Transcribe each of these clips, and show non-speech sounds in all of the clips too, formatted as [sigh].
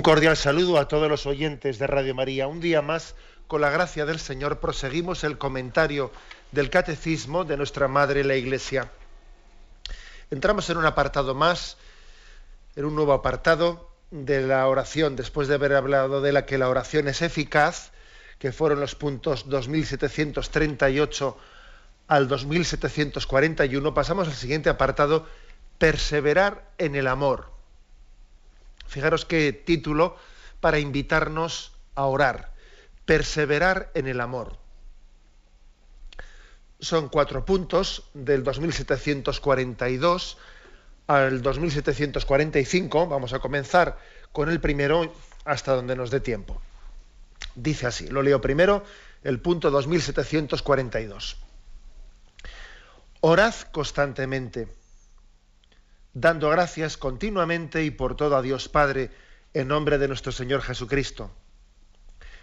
Un cordial saludo a todos los oyentes de Radio María. Un día más, con la gracia del Señor, proseguimos el comentario del catecismo de nuestra Madre la Iglesia. Entramos en un apartado más, en un nuevo apartado de la oración, después de haber hablado de la que la oración es eficaz, que fueron los puntos 2738 al 2741, pasamos al siguiente apartado, perseverar en el amor. Fijaros qué título para invitarnos a orar. Perseverar en el amor. Son cuatro puntos del 2742 al 2745. Vamos a comenzar con el primero hasta donde nos dé tiempo. Dice así, lo leo primero, el punto 2742. Orad constantemente dando gracias continuamente y por todo a Dios Padre, en nombre de nuestro Señor Jesucristo.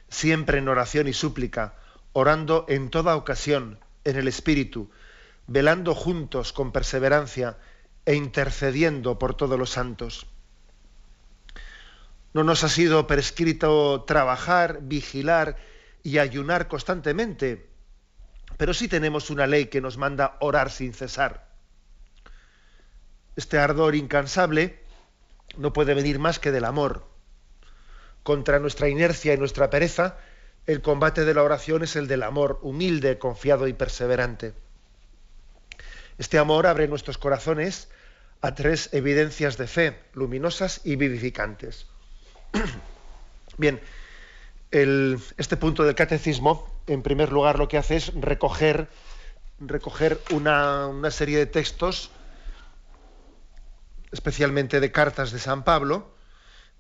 Siempre en oración y súplica, orando en toda ocasión, en el Espíritu, velando juntos con perseverancia e intercediendo por todos los santos. No nos ha sido prescrito trabajar, vigilar y ayunar constantemente, pero sí tenemos una ley que nos manda orar sin cesar este ardor incansable no puede venir más que del amor. Contra nuestra inercia y nuestra pereza, el combate de la oración es el del amor humilde, confiado y perseverante. Este amor abre nuestros corazones a tres evidencias de fe, luminosas y vivificantes. [clears throat] Bien, este punto del catecismo, en primer lugar, lo que hace es recoger, recoger una, una serie de textos especialmente de cartas de San Pablo,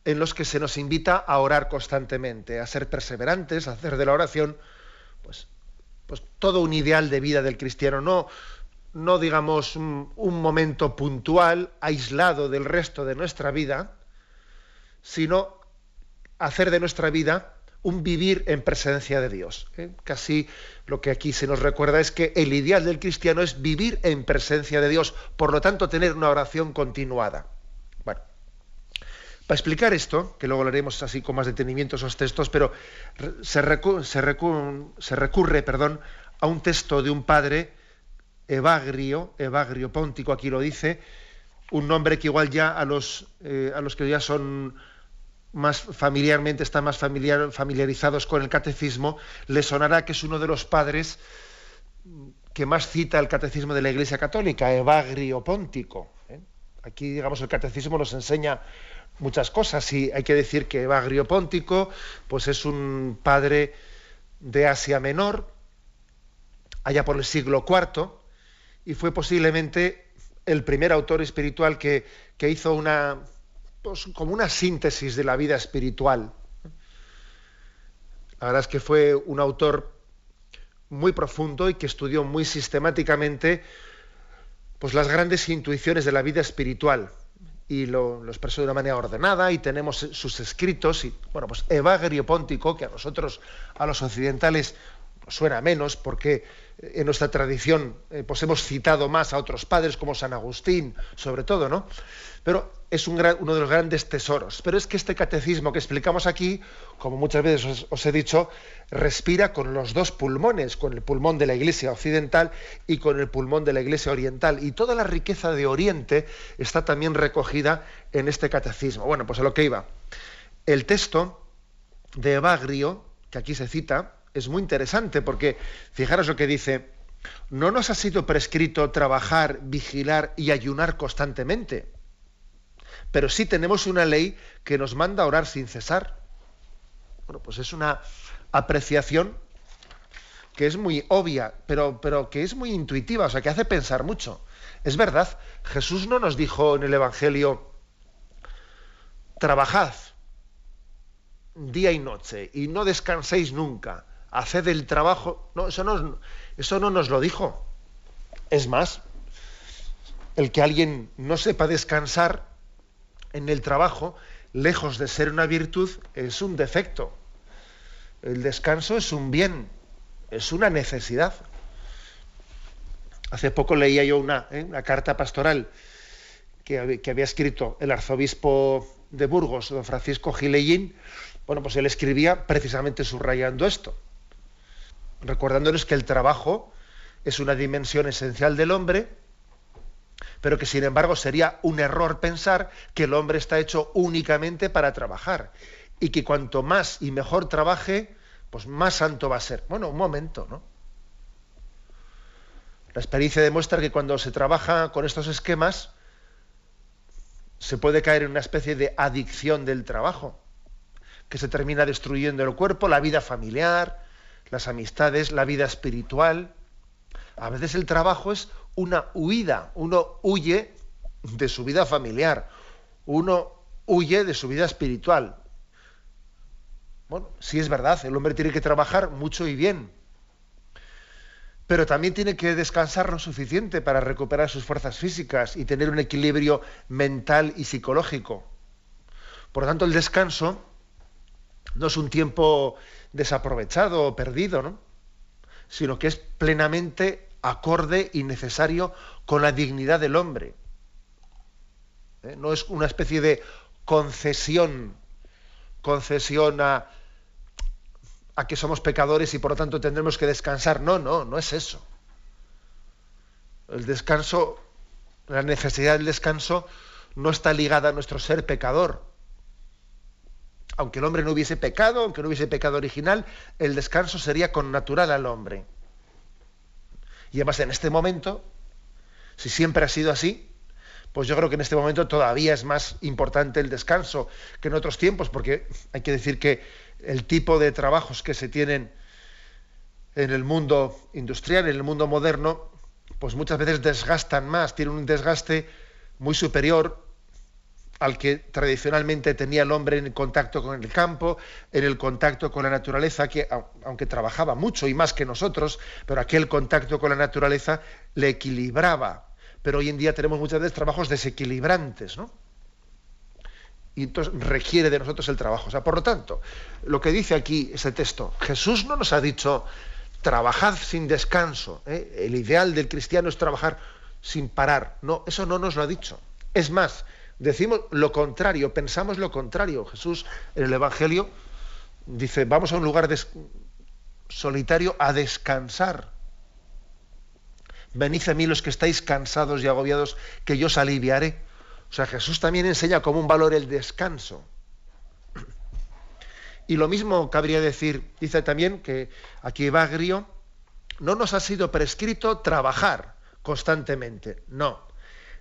en los que se nos invita a orar constantemente, a ser perseverantes, a hacer de la oración, pues, pues todo un ideal de vida del cristiano, no, no digamos un, un momento puntual, aislado del resto de nuestra vida, sino hacer de nuestra vida un vivir en presencia de Dios. ¿eh? Casi lo que aquí se nos recuerda es que el ideal del cristiano es vivir en presencia de Dios, por lo tanto tener una oración continuada. Bueno, para explicar esto, que luego lo haremos así con más detenimiento esos textos, pero se, se, recurre perdón, a un texto de un padre, Evagrio, Evagrio Póntico, aquí lo dice, un nombre que igual ya a los, eh, a los que ya son más familiarmente están más familiarizados con el catecismo, les sonará que es uno de los padres que más cita el catecismo de la Iglesia Católica, Evagrio Póntico. ¿eh? Aquí, digamos, el catecismo nos enseña muchas cosas y hay que decir que Evagrio Póntico pues es un padre de Asia Menor, allá por el siglo IV, y fue posiblemente el primer autor espiritual que, que hizo una, como una síntesis de la vida espiritual. La verdad es que fue un autor muy profundo y que estudió muy sistemáticamente pues, las grandes intuiciones de la vida espiritual y lo, lo, expresó de una manera ordenada y tenemos sus escritos y bueno pues Evagrio Póntico que a nosotros a los occidentales suena menos porque en nuestra tradición eh, pues hemos citado más a otros padres como San Agustín, sobre todo, ¿no? Pero es un uno de los grandes tesoros. Pero es que este catecismo que explicamos aquí, como muchas veces os, os, he dicho, respira con los dos pulmones, con el pulmón de la Iglesia occidental y con el pulmón de la Iglesia oriental. Y toda la riqueza de Oriente está también recogida en este catecismo. Bueno, pues a lo que iba. El texto de Evagrio, que aquí se cita, es muy interesante porque fijaros lo que dice, no nos ha sido prescrito trabajar, vigilar y ayunar constantemente, pero sí tenemos una ley que nos manda orar sin cesar. Bueno, pues es una apreciación que es muy obvia, pero, pero que es muy intuitiva, o sea, que hace pensar mucho. Es verdad, Jesús no nos dijo en el Evangelio, trabajad, día y noche y no descanséis nunca, haced el trabajo. No, eso no, eso no nos lo dijo. Es más, el que alguien no sepa descansar en el trabajo, lejos de ser una virtud, es un defecto. El descanso es un bien, es una necesidad. Hace poco leía yo una, ¿eh? una carta pastoral que, había escrito el arzobispo de Burgos, don Francisco Gilellín. Bueno, pues él escribía precisamente subrayando esto, recordándoles que el trabajo es una dimensión esencial del hombre, pero que sin embargo sería un error pensar que el hombre está hecho únicamente para trabajar y que cuanto más y mejor trabaje, pues más santo va a ser. Bueno, un momento, ¿no? La experiencia demuestra que cuando se trabaja con estos esquemas, se puede caer en una especie de adicción del trabajo, que se termina destruyendo el cuerpo, la vida familiar, las amistades, la vida espiritual. A veces el trabajo es una huida, uno huye de su vida familiar, uno huye de su vida espiritual. Bueno, sí es verdad, el hombre tiene que trabajar mucho y bien, pero también tiene que descansar lo suficiente para recuperar sus fuerzas físicas y tener un equilibrio mental y psicológico. Por lo tanto, el descanso no es un tiempo desaprovechado o perdido, ¿no? sino que es plenamente acorde y necesario con la dignidad del hombre. ¿Eh? No es una especie de concesión, concesión a, a que somos pecadores y por lo tanto tendremos que descansar. No, no, no es eso. El descanso, la necesidad del descanso no está ligada a nuestro ser pecador. Aunque el hombre no hubiese pecado, aunque no hubiese pecado original, el descanso sería con natural al hombre. Y además en este momento, si siempre ha sido así, pues yo creo que en este momento todavía es más importante el descanso que en otros tiempos, porque hay que decir que el tipo de trabajos que se tienen en el mundo industrial, en el mundo moderno, pues muchas veces desgastan más, tienen un desgaste muy superior al que tradicionalmente tenía el hombre en contacto con el campo, en el contacto con la naturaleza, que aunque trabajaba mucho y más que nosotros, pero aquel contacto con la naturaleza le equilibraba. Pero hoy en día tenemos muchas veces trabajos desequilibrantes, ¿no? y entonces requiere de nosotros el trabajo. O sea, por lo tanto, lo que dice aquí ese texto, Jesús no nos ha dicho trabajad sin descanso. ¿eh? El ideal del cristiano es trabajar sin parar. No, eso no nos lo ha dicho. Es más, decimos lo contrario, pensamos lo contrario. Jesús en el Evangelio dice, vamos a un lugar solitario a descansar. Venid a mí los que estáis cansados y agobiados, que yo os aliviaré. O sea, Jesús también enseña como un valor el descanso. Y lo mismo cabría decir, dice también que aquí Bagrio, no nos ha sido prescrito trabajar constantemente, no.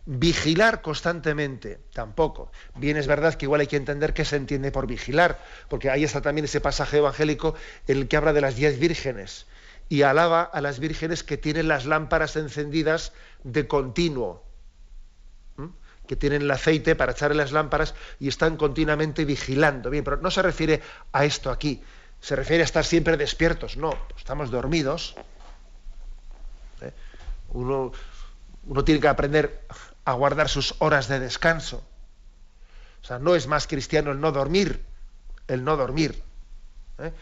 Vigilar constantemente, tampoco. Bien es verdad que igual hay que entender qué se entiende por vigilar, porque ahí está también ese pasaje evangélico el que habla de las diez vírgenes y alaba a las vírgenes que tienen las lámparas encendidas de continuo que tienen el aceite para echar en las lámparas y están continuamente vigilando. Bien, pero no se refiere a esto aquí, se refiere a estar siempre despiertos. No, estamos dormidos. ¿eh? Uno, uno, tiene que aprender a guardar sus horas de descanso. O sea, no es más cristiano el no dormir, el no dormir. ¿eh?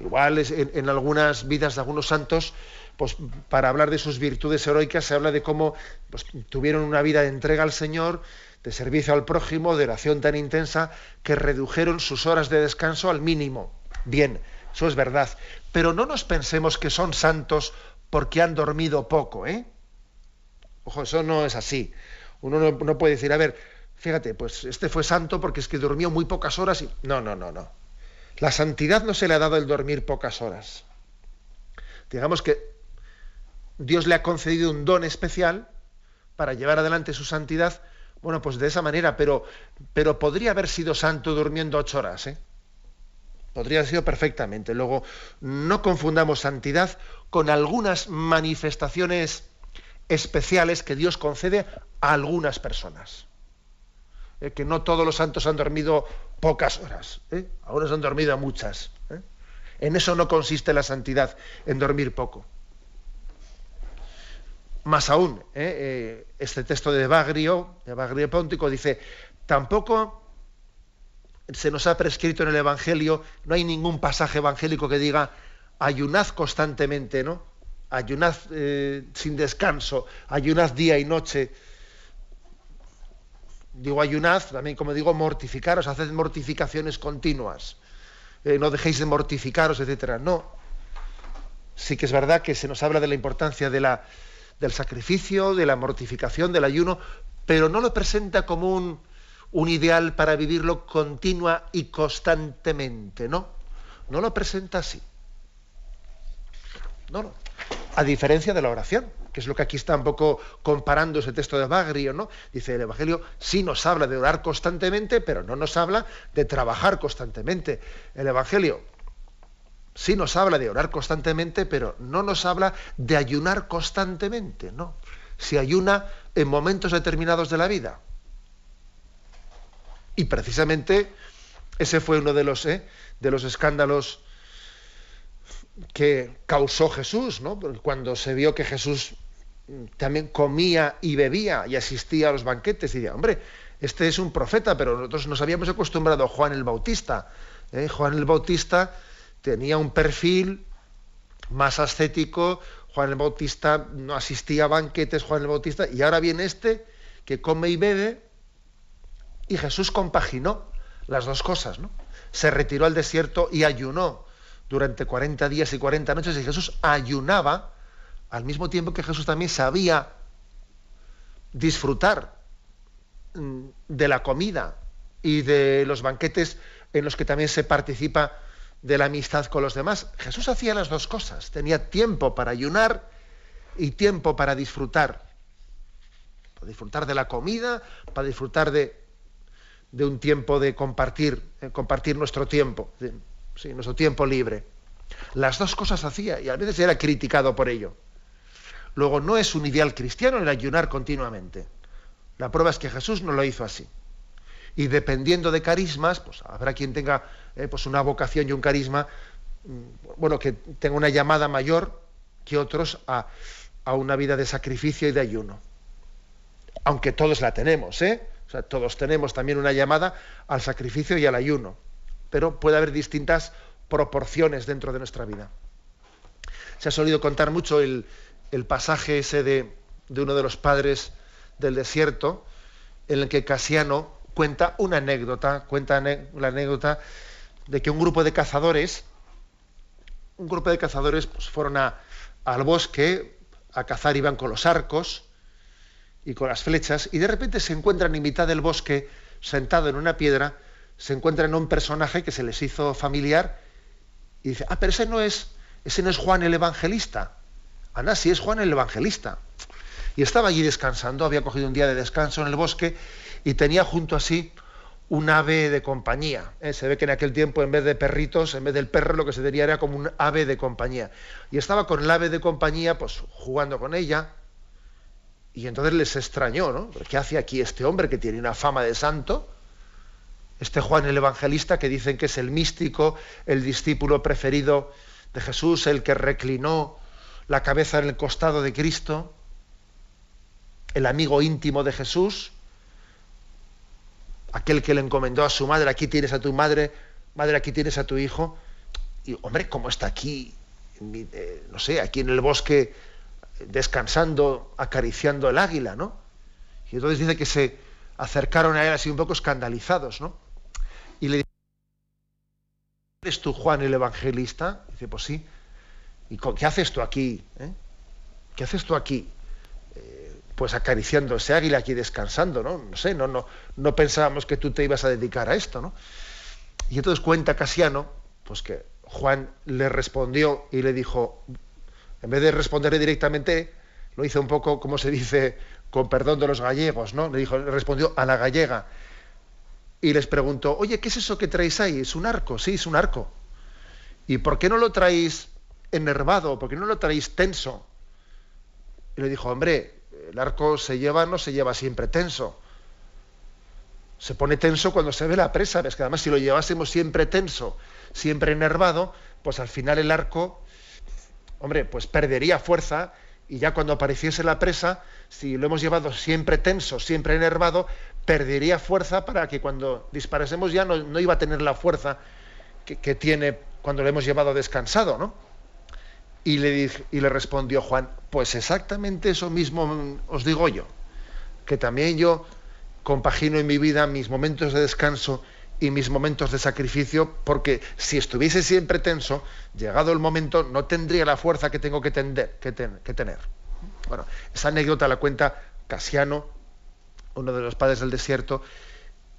Igual es en algunas vidas de algunos santos pues para hablar de sus virtudes heroicas se habla de cómo pues, tuvieron una vida de entrega al Señor, de servicio al prójimo, de oración tan intensa, que redujeron sus horas de descanso al mínimo. Bien, eso es verdad. Pero no nos pensemos que son santos porque han dormido poco, ¿eh? Ojo, eso no es así. Uno no, puede decir, a ver, fíjate, pues este fue santo porque es que durmió muy pocas horas y. No, no, no, no. La santidad no se le ha dado el dormir pocas horas. Digamos que Dios le ha concedido un don especial para llevar adelante su santidad, bueno, pues de esa manera, pero, pero podría haber sido santo durmiendo ocho horas, ¿eh? Podría haber sido perfectamente. Luego, no confundamos santidad con algunas manifestaciones especiales que Dios concede a algunas personas. Eh, que no todos los santos han dormido pocas horas. ¿eh? Algunos han dormido muchas. ¿eh? En eso no consiste la santidad, en dormir poco. Más aún, ¿eh? este texto de Bagrio, de Bagrio Póntico, dice, tampoco se nos ha prescrito en el Evangelio, no hay ningún pasaje evangélico que diga ayunad constantemente, ¿no? Ayunad eh, sin descanso, ayunad día y noche. Digo ayunad, también como digo, mortificaros, haced mortificaciones continuas. Eh, no dejéis de mortificaros, etcétera. No. Sí que es verdad que se nos habla de la importancia del sacrificio, de la mortificación, del ayuno, pero no lo presenta como un, un ideal para vivirlo continua y constantemente, ¿no? No lo presenta así. No, no. A diferencia de la oración, que es lo que aquí está un poco comparando ese texto de Bagrio, ¿no? Dice el Evangelio, sí nos habla de orar constantemente, pero no nos habla de trabajar constantemente. El Evangelio sí nos habla de orar constantemente, pero no nos habla de ayunar constantemente, ¿no? Si ayuna en momentos determinados de la vida. Y precisamente ese fue uno de los, ¿eh? de los escándalos que causó Jesús, ¿no? Cuando se vio que Jesús también comía y bebía y asistía a los banquetes, y decía, hombre, este es un profeta, pero nosotros nos habíamos acostumbrado a Juan el Bautista. ¿eh? Juan el Bautista tenía un perfil más ascético, Juan el Bautista no asistía a banquetes, Juan el Bautista, y ahora viene este que come y bebe, y Jesús compaginó las dos cosas, ¿no? Se retiró al desierto y ayunó durante 40 días y 40 noches y Jesús ayunaba al mismo tiempo que Jesús también sabía disfrutar mm, de la comida y de los banquetes en los que también se participa de la amistad con los demás. Jesús hacía las dos cosas, tenía tiempo para ayunar y tiempo para disfrutar, para disfrutar de la comida, para disfrutar de, un tiempo de compartir, eh, compartir nuestro tiempo, sí, nuestro tiempo libre. Las dos cosas hacía y a veces era criticado por ello. Luego, no es un ideal cristiano el ayunar continuamente. La prueba es que Jesús no lo hizo así. Y dependiendo de carismas, pues habrá quien tenga eh, pues una vocación y un carisma, mm, bueno, que tenga una llamada mayor que otros a, a una vida de sacrificio y de ayuno. Aunque todos la tenemos, ¿eh? todos tenemos también una llamada al sacrificio y al ayuno, pero puede haber distintas proporciones dentro de nuestra vida. Se ha solido contar mucho el, pasaje ese de, uno de los padres del desierto, en el que Casiano cuenta una anécdota, cuenta la anécdota de que un grupo de cazadores, un grupo de cazadores pues, fueron al bosque a cazar, iban con los arcos, y con las flechas, y de repente se encuentran en mitad del bosque, sentado en una piedra, se encuentran en un personaje que se les hizo familiar, y dice, ah, pero ese no es, ese no es Juan el Evangelista. Ana, sí es Juan el Evangelista. Y estaba allí descansando, había cogido un día de descanso en el bosque y tenía junto a sí un ave de compañía. ¿eh? Se ve que en aquel tiempo, en vez de perritos, en vez del perro, lo que se tenía era como un ave de compañía. Y estaba con el ave de compañía, pues jugando con ella, y entonces les extrañó, ¿no? ¿Qué hace aquí este hombre que tiene una fama de santo? Este Juan el Evangelista que dicen que es el místico, el discípulo preferido de Jesús, el que reclinó la cabeza en el costado de Cristo, el amigo íntimo de Jesús, aquel que le encomendó a su madre, aquí tienes a tu madre, madre, aquí tienes a tu hijo. Y hombre, ¿cómo está aquí? Eh, no sé, aquí en el bosque descansando, acariciando el águila, ¿no? Y entonces dice que se acercaron a él así un poco escandalizados, ¿no? Y le dice, ¿eres tú Juan el Evangelista? dice, pues sí. ¿Y qué haces tú aquí? Eh? ¿Qué haces tú aquí? Eh, pues acariciando ese águila aquí descansando, ¿no? No sé, no, no, no pensábamos que tú te ibas a dedicar a esto, ¿no? Y entonces cuenta Casiano, pues que Juan le respondió y le dijo, en vez de responderle directamente, lo hizo un poco, como se dice, con perdón de los gallegos, ¿no? Le dijo, le respondió a la gallega. Y les preguntó, oye, ¿qué es eso que traéis ahí? ¿Es un arco? Sí, es un arco. ¿Y por qué no lo traéis enervado? ¿Por qué no lo traéis tenso? Y le dijo, hombre, el arco se lleva, no se lleva siempre tenso. se pone tenso cuando se ve la presa, ves que además si lo llevásemos siempre tenso, siempre enervado, pues al final el arco, hombre, pues perdería fuerza y ya cuando apareciese la presa, si lo hemos llevado siempre tenso, siempre enervado, perdería fuerza para que cuando disparásemos ya no, iba a tener la fuerza que, tiene cuando lo hemos llevado descansado, ¿no? Y le, y le respondió Juan, pues exactamente eso mismo os digo yo, que también yo compagino en mi vida mis momentos de descanso y mis momentos de sacrificio, porque si estuviese siempre tenso, llegado el momento, no tendría la fuerza que tengo que, tender, que, que tener. Bueno, esa anécdota la cuenta Casiano, uno de los padres del desierto,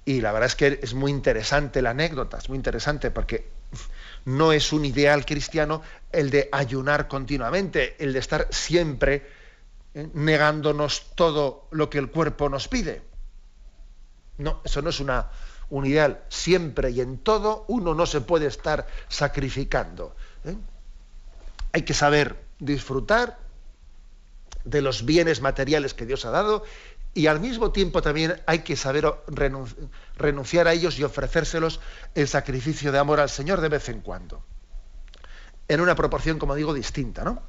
y la verdad es que es muy interesante la anécdota, es muy interesante porque [laughs] no es un ideal cristiano el de ayunar continuamente, el de estar siempre eh, negándonos todo lo que el cuerpo nos pide. No, eso no es una, un ideal. Siempre y en todo uno no se puede estar sacrificando. ¿eh? Hay que saber disfrutar de los bienes materiales que Dios ha dado y al mismo tiempo también hay que saber renunciar a ellos y ofrecérselos en sacrificio de amor al Señor de vez en cuando. En una proporción, como digo, distinta, ¿no?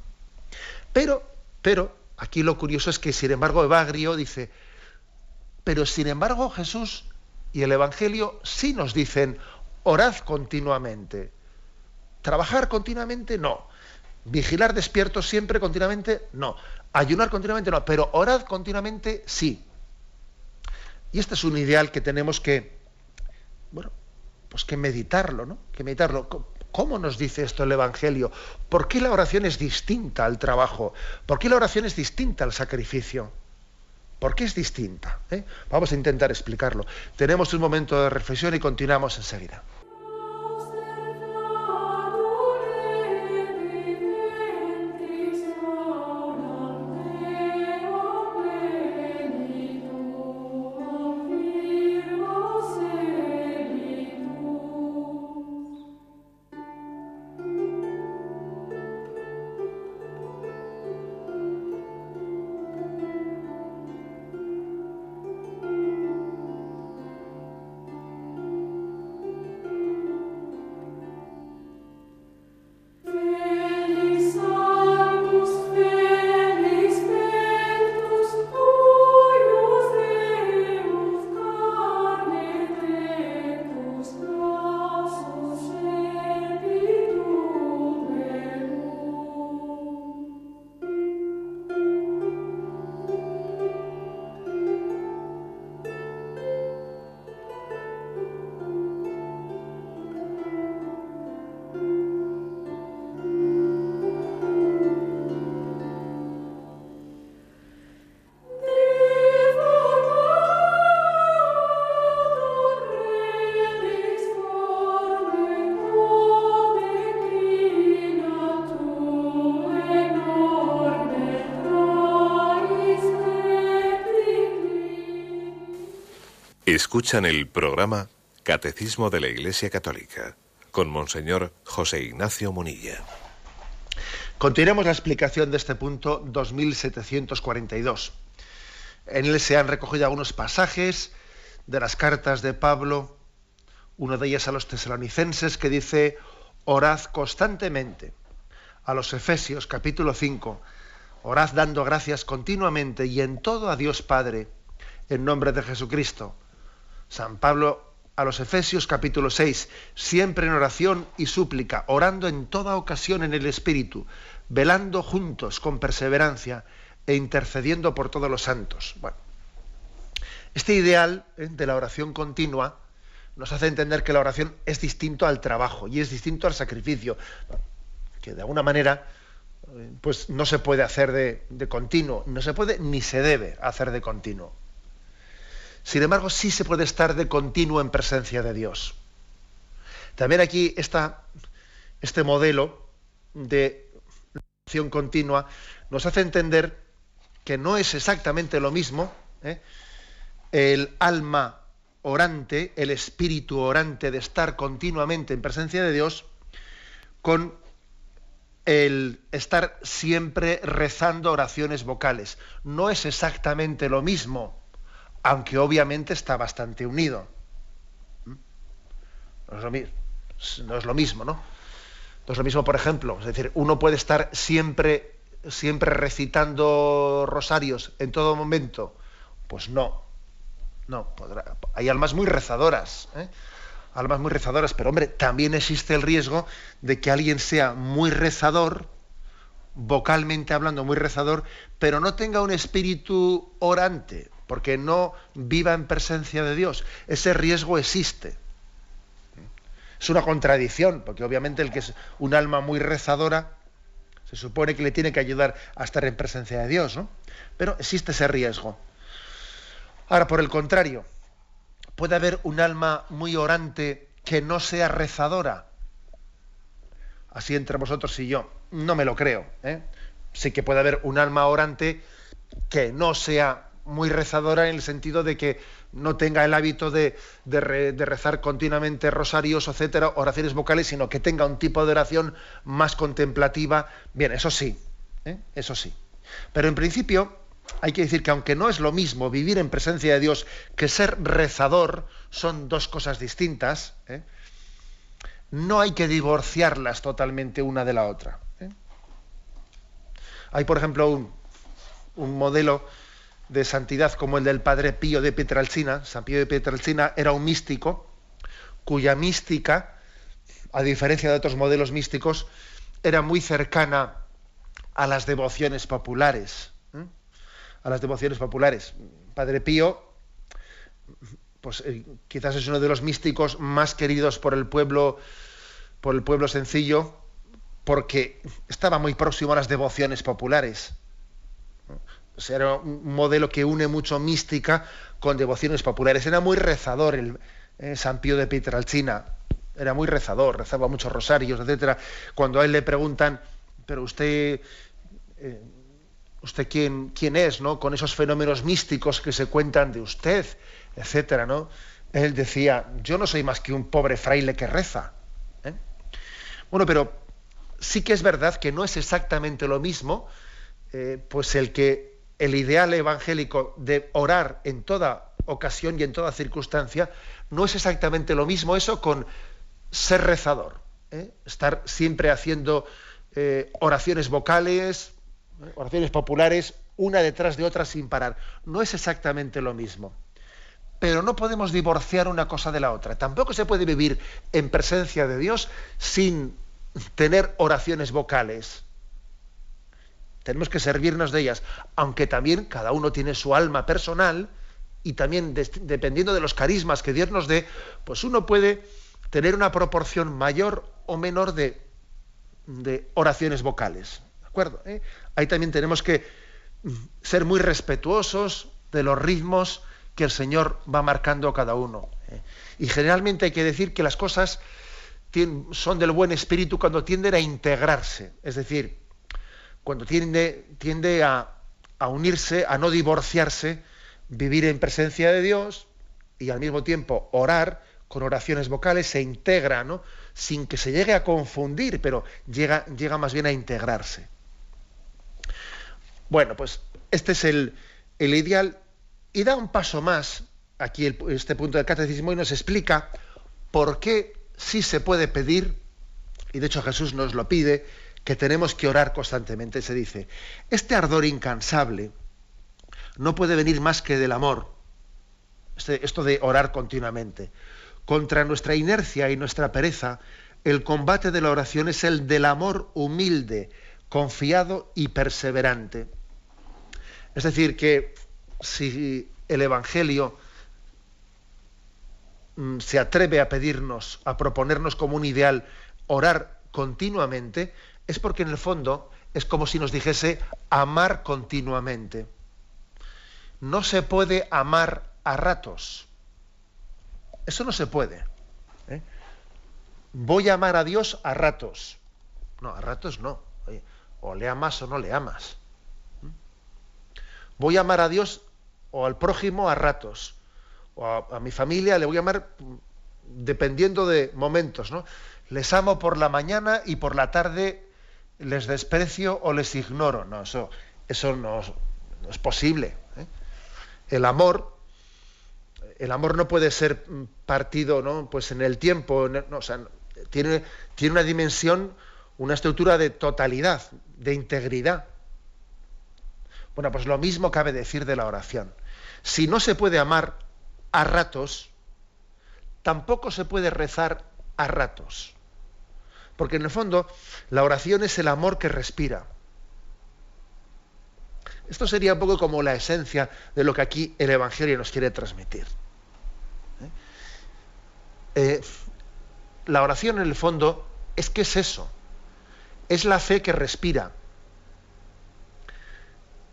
Pero, pero, aquí lo curioso es que, sin embargo, Evagrio dice, pero sin embargo Jesús y el Evangelio sí nos dicen, orad continuamente. Trabajar continuamente, no. Vigilar despiertos siempre continuamente, no. Ayunar continuamente, no. Pero orad continuamente, sí. Y este es un ideal que tenemos que, bueno, pues que meditarlo, ¿no? Que meditarlo. ¿Cómo nos dice esto el Evangelio? ¿Por qué la oración es distinta al trabajo? ¿Por qué la oración es distinta al sacrificio? ¿Por qué es distinta? ¿Eh? Vamos a intentar explicarlo. Tenemos un momento de reflexión y continuamos enseguida. Escuchan el programa Catecismo de la Iglesia Católica con Monseñor José Ignacio Munilla. Continuemos la explicación de este punto 2742. En él se han recogido algunos pasajes de las cartas de Pablo, uno de ellas a los tesalonicenses que dice, orad constantemente. A los Efesios capítulo 5, orad dando gracias continuamente y en todo a Dios Padre, en nombre de Jesucristo San Pablo a los Efesios capítulo 6, siempre en oración y súplica, orando en toda ocasión en el Espíritu, velando juntos con perseverancia e intercediendo por todos los santos. Bueno, este ideal ¿eh? de la oración continua nos hace entender que la oración es distinto al trabajo y es distinto al sacrificio, que de alguna manera eh, pues no se puede hacer de, de continuo, no se puede ni se debe hacer de continuo. Sin embargo, sí se puede estar de continuo en presencia de Dios. También aquí está este modelo de oración continua nos hace entender que no es exactamente lo mismo ¿eh? el alma orante, el espíritu orante de estar continuamente en presencia de Dios, con el estar siempre rezando oraciones vocales. No es exactamente lo mismo aunque obviamente está bastante unido. ¿Mm? No es lo, mismo, ¿no? No es lo mismo, por ejemplo, es decir, uno puede estar siempre, siempre recitando rosarios en todo momento. Pues no, no, hay almas muy rezadoras, ¿eh? almas muy rezadoras, pero hombre, también existe el riesgo de que alguien sea muy rezador, vocalmente hablando muy rezador, pero no tenga un espíritu orante, porque no viva en presencia de Dios. Ese riesgo existe. Es una contradicción, porque obviamente el que es un alma muy rezadora, se supone que le tiene que ayudar a estar en presencia de Dios, ¿no? Pero existe ese riesgo. Ahora, por el contrario, puede haber un alma muy orante que no sea rezadora. Así entre vosotros y yo. No me lo creo. ¿eh? Sí que puede haber un alma orante que no sea muy rezadora en el sentido de que no tenga el hábito de, rezar continuamente rosarios, etcétera, oraciones vocales, sino que tenga un tipo de oración más contemplativa. Bien, eso sí, ¿eh? eso sí. Pero en principio hay que decir que aunque no es lo mismo vivir en presencia de Dios que ser rezador, son dos cosas distintas, ¿eh? no hay que divorciarlas totalmente una de la otra. ¿eh? Hay, por ejemplo, un, un modelo de santidad como el del padre Pío de Pietralcina. San Pío de Pietralcina era un místico cuya mística, a diferencia de otros modelos místicos, era muy cercana a las devociones populares. A las devociones populares. Padre Pío, pues eh, quizás es uno de los místicos más queridos por el pueblo, por el pueblo sencillo, porque estaba muy próximo a las devociones populares era un modelo que une mucho mística con devociones populares. Era muy rezador el eh, San Pío de Pietralcina. Era muy rezador, rezaba muchos rosarios, etcétera. Cuando a él le preguntan, pero usted, eh, usted quién, quién es, ¿no? Con esos fenómenos místicos que se cuentan de usted, etcétera, ¿no? Él decía, yo no soy más que un pobre fraile que reza. ¿eh? Bueno, pero sí que es verdad que no es exactamente lo mismo, pues el que el ideal evangélico de orar en toda ocasión y en toda circunstancia, no es exactamente lo mismo eso con ser rezador, ¿eh? estar siempre haciendo eh, oraciones vocales, ¿eh? oraciones populares, una detrás de otra sin parar. No es exactamente lo mismo. Pero no podemos divorciar una cosa de la otra. Tampoco se puede vivir en presencia de Dios sin tener oraciones vocales tenemos que servirnos de ellas, aunque también cada uno tiene su alma personal y también dependiendo de los carismas que Dios nos dé, pues uno puede tener una proporción mayor o menor de, oraciones vocales. ¿De acuerdo? ¿Eh? Ahí también tenemos que mm, ser muy respetuosos de los ritmos que el Señor va marcando a cada uno. ¿eh? Y generalmente hay que decir que las cosas son del buen espíritu cuando tienden a integrarse. Es decir, cuando tiende, tiende a, unirse, a no divorciarse, vivir en presencia de Dios y al mismo tiempo orar con oraciones vocales, se integra, ¿no? sin que se llegue a confundir, pero llega, llega más bien a integrarse. Bueno, pues este es el, el ideal y da un paso más aquí este punto del catecismo y nos explica por qué sí se puede pedir, y de hecho Jesús nos lo pide, que tenemos que orar constantemente. Se dice, este ardor incansable no puede venir más que del amor, este, esto de orar continuamente. Contra nuestra inercia y nuestra pereza, el combate de la oración es el del amor humilde, confiado y perseverante. Es decir, que si el Evangelio mm, se atreve a pedirnos, a proponernos como un ideal orar continuamente, es porque en el fondo es como si nos dijese amar continuamente. No se puede amar a ratos. Eso no se puede. ¿eh? Voy a amar a Dios a ratos. No, a ratos no. o le amas o no le amas. ¿Mm? Voy a amar a Dios o al prójimo a ratos. O a, a mi familia le voy a amar dependiendo de momentos. ¿no? Les amo por la mañana y por la tarde les desprecio o les ignoro. No, eso, eso no, es posible. ¿eh? El amor el amor no puede ser partido ¿no? pues en el tiempo, o sea, tiene, tiene una dimensión, una estructura de totalidad, de integridad. Bueno, pues lo mismo cabe decir de la oración. Si no se puede amar a ratos, tampoco se puede rezar a ratos. Porque en el fondo la oración es el amor que respira. Esto sería un poco como la esencia de lo que aquí el Evangelio nos quiere transmitir. ¿Eh? Eh, la oración en el fondo es que es eso. Es la fe que respira.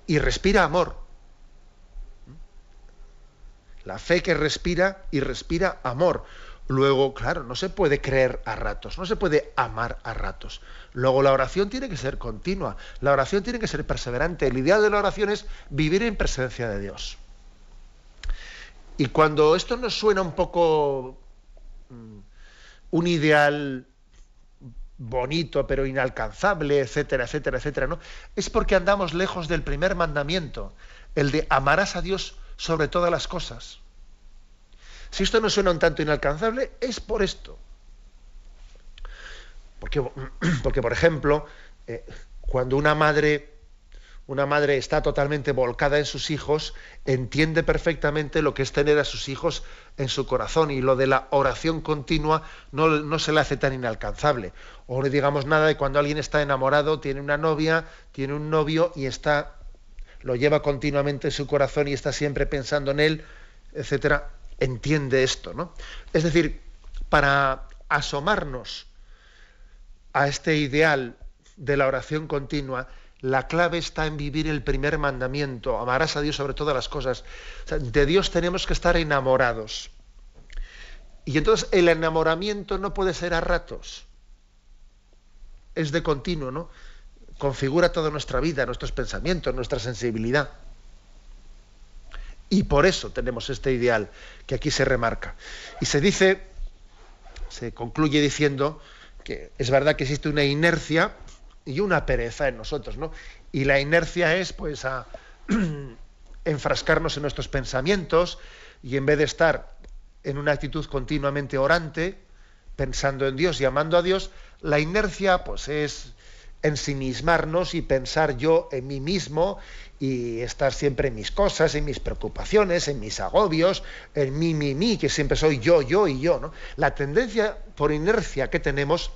Y respira amor. La fe que respira y respira amor. Luego, claro, no se puede creer a ratos, no se puede amar a ratos. Luego la oración tiene que ser continua, la oración tiene que ser perseverante. El ideal de la oración es vivir en presencia de Dios. Y cuando esto nos suena un poco mm, un ideal bonito pero inalcanzable, etcétera, etcétera, etcétera, ¿no? Es porque andamos lejos del primer mandamiento, el de amarás a Dios sobre todas las cosas. Si esto no suena un tanto inalcanzable, es por esto. Porque, [clears throat] porque por ejemplo, eh, cuando una madre, una madre está totalmente volcada en sus hijos, entiende perfectamente lo que es tener a sus hijos en su corazón y lo de la oración continua no, no se le hace tan inalcanzable. O no digamos nada de cuando alguien está enamorado, tiene una novia, tiene un novio y está lo lleva continuamente en su corazón y está siempre pensando en él, etcétera, entiende esto, ¿no? Es decir, para asomarnos a este ideal de la oración continua, la clave está en vivir el primer mandamiento, amarás a Dios sobre todas las cosas. de Dios tenemos que estar enamorados. Y entonces el enamoramiento no puede ser a ratos, es de continuo, ¿no? configura toda nuestra vida, nuestros pensamientos, nuestra sensibilidad. Y por eso tenemos este ideal que aquí se remarca. Y se dice, se concluye diciendo que es verdad que existe una inercia y una pereza en nosotros, ¿no? Y la inercia es pues a [clears throat] enfrascarnos en nuestros pensamientos y en vez de estar en una actitud continuamente orante, pensando en Dios y amando a Dios, la inercia pues es ensimismarnos y pensar yo en mí mismo y estar siempre en mis cosas, en mis preocupaciones, en mis agobios, en mí, mí, mí, que siempre soy yo, yo y yo. ¿no? La tendencia por inercia que tenemos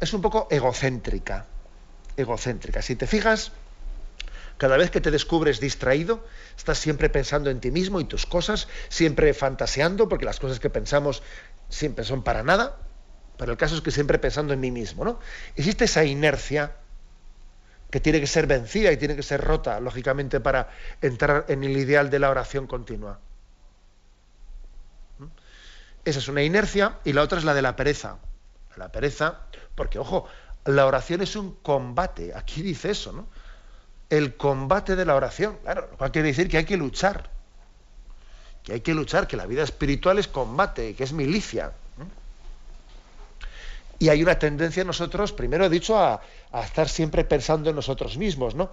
es un poco egocéntrica. Egocéntrica. Si te fijas, cada vez que te descubres distraído, estás siempre pensando en ti mismo y tus cosas, siempre fantaseando, porque las cosas que pensamos siempre son para nada, pero el caso es que siempre pensando en mí mismo, ¿no? Existe esa inercia que tiene que ser vencida y tiene que ser rota, lógicamente, para entrar en el ideal de la oración continua. ¿Mm? Esa es una inercia y la otra es la de la pereza. La pereza, porque ojo, la oración es un combate, aquí dice eso, ¿no? El combate de la oración, claro, lo cual quiere decir que hay que luchar, que hay que luchar, que la vida espiritual es combate, que es milicia. Y hay una tendencia en nosotros, primero he dicho, a, estar siempre pensando en nosotros mismos, ¿no?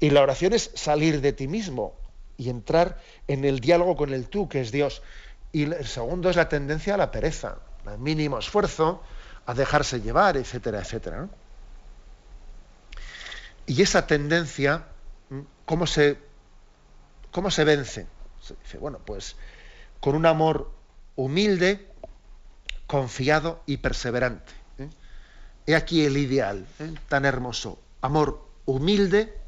Y la oración es salir de ti mismo y entrar en el diálogo con el tú, que es Dios. Y el segundo es la tendencia a la pereza, al mínimo esfuerzo, a dejarse llevar, etcétera, etcétera. Y esa tendencia, ¿cómo se, cómo se vence? Se dice, bueno, pues con un amor humilde, confiado y perseverante. ¿eh? He aquí el ideal, ¿eh? tan hermoso. Amor humilde,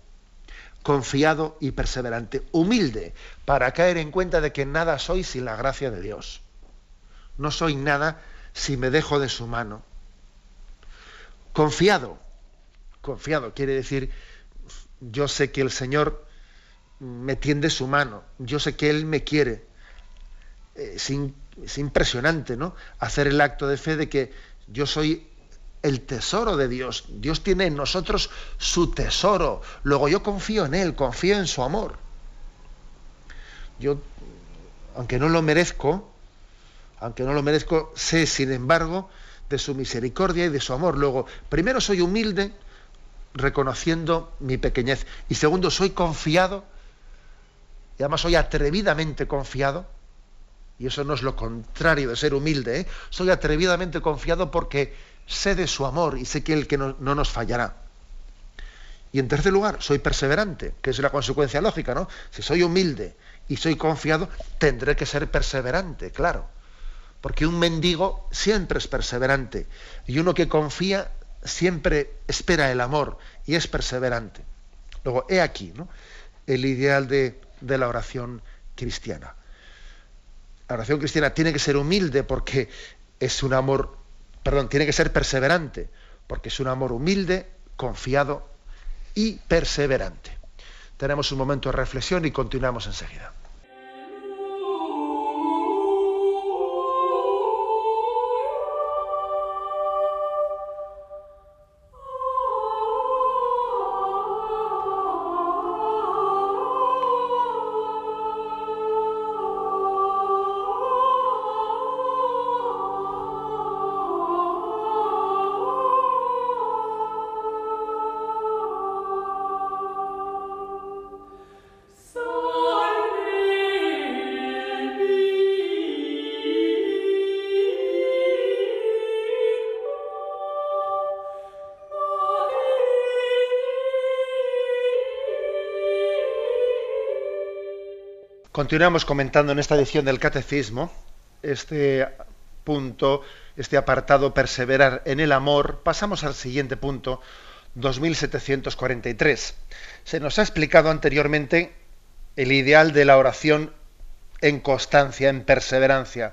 confiado y perseverante. Humilde, para caer en cuenta de que nada soy sin la gracia de Dios. No soy nada si me dejo de su mano. Confiado. Confiado quiere decir, yo sé que el Señor me tiende su mano, yo sé que Él me quiere, eh, sin es impresionante, ¿no? Hacer el acto de fe de que yo soy el tesoro de Dios. Dios tiene en nosotros su tesoro. Luego yo confío en Él, confío en su amor. Yo, aunque no lo merezco, aunque no lo merezco, sé, sin embargo, de su misericordia y de su amor. Luego, primero soy humilde, reconociendo mi pequeñez. Y segundo, soy confiado, y además soy atrevidamente confiado Y eso no es lo contrario de ser humilde. ¿eh? Soy atrevidamente confiado porque sé de su amor y sé que Él que no, no, nos fallará. Y en tercer lugar, soy perseverante, que es la consecuencia lógica, ¿no? Si soy humilde y soy confiado, tendré que ser perseverante, claro. Porque un mendigo siempre es perseverante. Y uno que confía siempre espera el amor y es perseverante. Luego, he aquí, ¿no? El ideal de, de la oración cristiana. La oración cristiana tiene que ser humilde porque es un amor, perdón, tiene que ser perseverante porque es un amor humilde, confiado y perseverante. Tenemos un momento de reflexión y continuamos enseguida. Continuamos comentando en esta edición del Catecismo este punto, este apartado, perseverar en el amor. Pasamos al siguiente punto, 2743. Se nos ha explicado anteriormente el ideal de la oración en constancia, en perseverancia.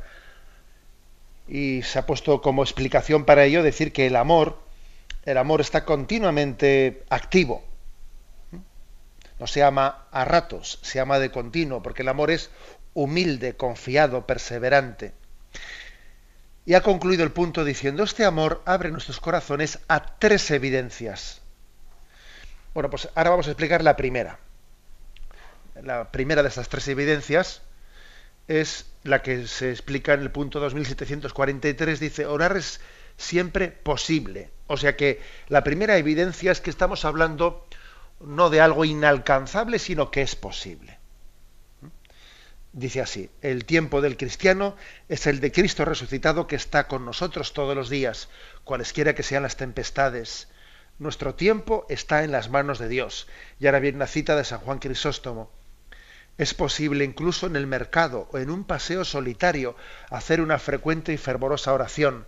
Y se ha puesto como explicación para ello decir que el amor, el amor está continuamente activo se ama a ratos, se ama de continuo, porque el amor es humilde, confiado, perseverante. Y ha concluido el punto diciendo, este amor abre nuestros corazones a tres evidencias. Bueno, pues ahora vamos a explicar la primera. La primera de estas tres evidencias es la que se explica en el punto 2743, dice, orar es siempre posible. O sea que la primera evidencia es que estamos hablando no de algo inalcanzable, sino que es posible. Dice así, el tiempo del cristiano es el de Cristo resucitado que está con nosotros todos los días, cualesquiera que sean las tempestades. Nuestro tiempo está en las manos de Dios. Y ahora viene una cita de San Juan Crisóstomo. Es posible incluso en el mercado o en un paseo solitario hacer una frecuente y fervorosa oración,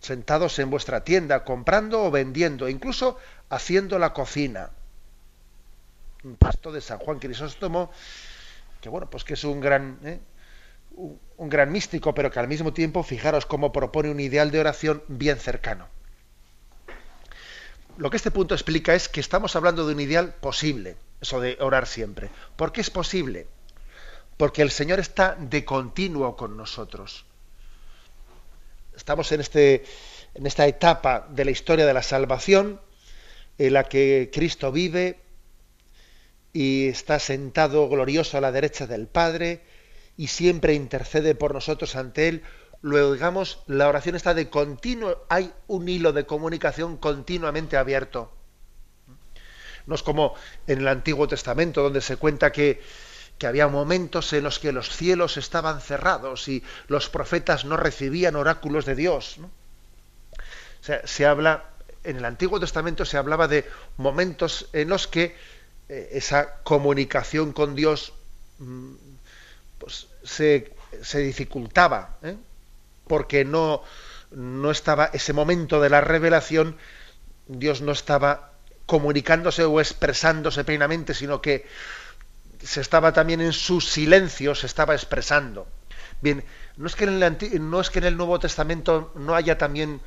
sentados en vuestra tienda, comprando o vendiendo, incluso haciendo la cocina un pasto de San Juan Crisóstomo, que bueno, pues que es un gran, ¿eh? un, gran místico, pero que al mismo tiempo, fijaros cómo propone un ideal de oración bien cercano. Lo que este punto explica es que estamos hablando de un ideal posible, eso de orar siempre. ¿Por qué es posible? Porque el Señor está de continuo con nosotros. Estamos en, este, en esta etapa de la historia de la salvación en la que Cristo vive, y está sentado glorioso a la derecha del Padre y siempre intercede por nosotros ante Él. Luego, digamos, la oración está de continuo, hay un hilo de comunicación continuamente abierto. No es como en el Antiguo Testamento, donde se cuenta que, que había momentos en los que los cielos estaban cerrados y los profetas no recibían oráculos de Dios. O sea, se habla, en el Antiguo Testamento se hablaba de momentos en los que esa comunicación con Dios mm, pues, se, dificultaba, ¿eh? porque no, no estaba ese momento de la revelación, Dios no estaba comunicándose o expresándose plenamente, sino que se estaba también en su silencio, se estaba expresando. Bien, no es que en el, no es que en el Nuevo Testamento no haya también,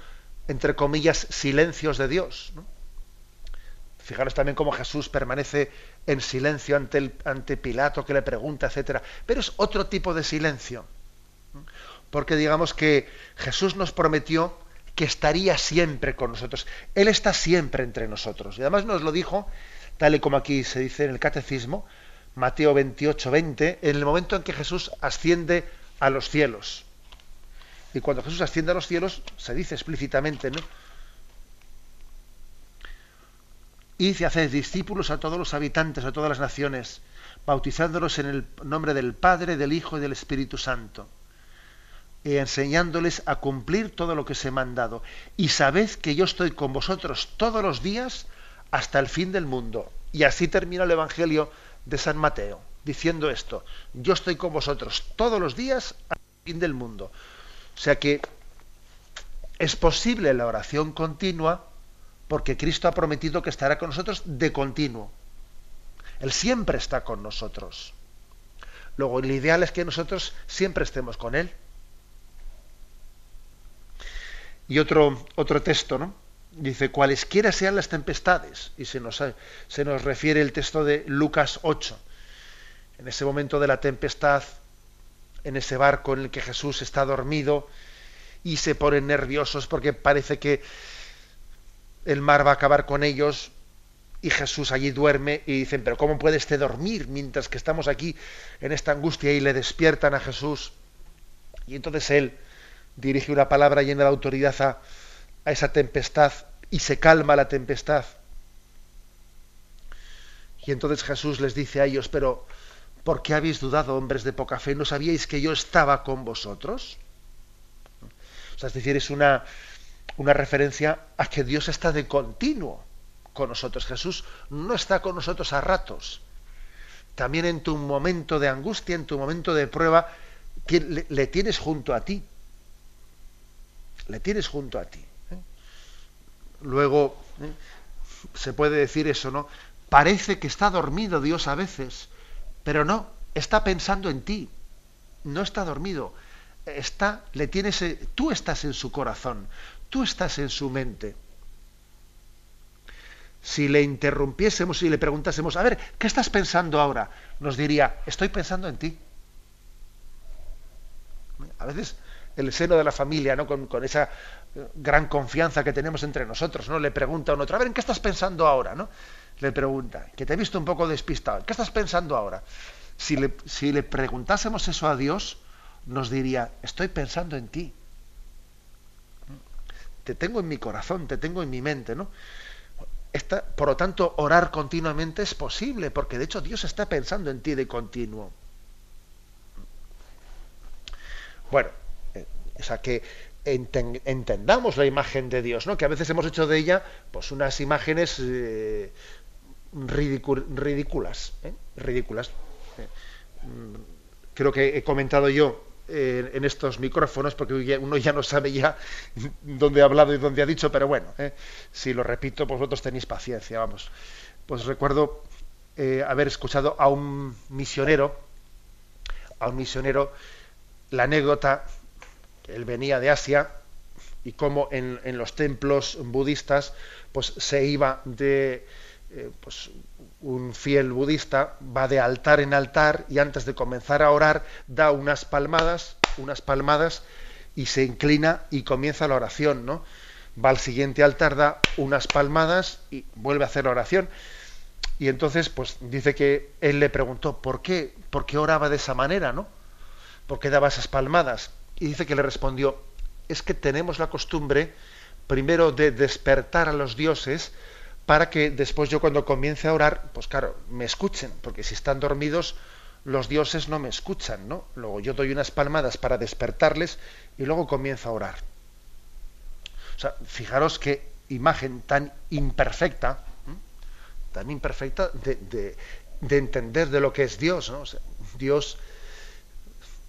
entre comillas, silencios de Dios. Fijaros también cómo Jesús permanece en silencio ante, el, ante Pilato que le pregunta, etcétera. Pero es otro tipo de silencio. Porque digamos que Jesús nos prometió que estaría siempre con nosotros. Él está siempre entre nosotros. Y además nos lo dijo, tal y como aquí se dice en el Catecismo, Mateo 28, 20, en el momento en que Jesús asciende a los cielos. Y cuando Jesús asciende a los cielos, se dice explícitamente, ¿no? Y haced discípulos a todos los habitantes, a todas las naciones, bautizándolos en el nombre del Padre, del Hijo y del Espíritu Santo. y enseñándoles a cumplir todo lo que os he mandado. Y sabed que yo estoy con vosotros todos los días hasta el fin del mundo. Y así termina el Evangelio de San Mateo, diciendo esto, yo estoy con vosotros todos los días hasta el fin del mundo. O sea que es posible la oración continua porque Cristo ha prometido que estará con nosotros de continuo. Él siempre está con nosotros. Luego, el ideal es que nosotros siempre estemos con Él. Y otro, otro texto, ¿no? Dice, cualesquiera sean las tempestades, y se nos, se nos refiere el texto de Lucas 8. En ese momento de la tempestad, en ese barco en el que Jesús está dormido y se ponen nerviosos porque parece que el mar va a acabar con ellos y Jesús allí duerme y dicen, pero ¿cómo puede este dormir mientras que estamos aquí en esta angustia y le despiertan a Jesús? Y entonces él dirige una palabra llena de autoridad a, a esa tempestad y se calma la tempestad. Y entonces Jesús les dice a ellos, pero ¿por qué habéis dudado, hombres de poca fe? ¿No sabíais que yo estaba con vosotros? O sea, es decir, es una, una referencia a que Dios está de continuo con nosotros. Jesús no está con nosotros a ratos. También en tu momento de angustia, en tu momento de prueba, le, tienes junto a ti. Le tienes junto a ti. ¿eh? Luego, ¿eh? se puede decir eso, ¿no? Parece que está dormido Dios a veces, pero no, está pensando en ti. No está dormido. Está, le tienes, eh, tú estás en su corazón, tú estás en su mente si le interrumpiésemos y le preguntásemos, a ver, ¿qué estás pensando ahora? Nos diría, estoy pensando en ti. A veces el seno de la familia, ¿no? Con, esa gran confianza que tenemos entre nosotros, ¿no? Le pregunta a un otro, a ver, ¿en qué estás pensando ahora? ¿no? Le pregunta, que te he visto un poco despistado, ¿qué estás pensando ahora? Si le, si le preguntásemos eso a Dios, nos diría, estoy pensando en ti. Te tengo en mi corazón, te tengo en mi mente, ¿no? por lo tanto, orar continuamente es posible, porque de hecho Dios está pensando en ti de continuo. Bueno, eh, o sea que entendamos la imagen de Dios, ¿no? Que a veces hemos hecho de ella, pues, unas imágenes eh, ridículas, ¿eh? ridículas. Mm, creo que he comentado yo en estos micrófonos, porque uno ya no sabe ya dónde ha hablado y dónde ha dicho, pero bueno, eh, si lo repito, pues vosotros tenéis paciencia, vamos. Pues recuerdo eh, haber escuchado a un misionero, a un misionero, la anécdota, que él venía de Asia y cómo en, los templos budistas pues se iba de eh, pues un fiel budista va de altar en altar y antes de comenzar a orar da unas palmadas, unas palmadas y se inclina y comienza la oración, ¿no? Va al siguiente altar, da unas palmadas y vuelve a hacer la oración. Y entonces, pues dice que él le preguntó, ¿por qué? ¿Por qué oraba de esa manera, no? ¿Por qué daba esas palmadas? Y dice que le respondió, es que tenemos la costumbre primero de despertar a los dioses para que después yo cuando comience a orar, pues claro, me escuchen, porque si están dormidos los dioses no me escuchan, ¿no? Luego yo doy unas palmadas para despertarles y luego comienzo a orar. O sea, fijaros qué imagen tan imperfecta, tan imperfecta de, entender de lo que es Dios, ¿no? Dios,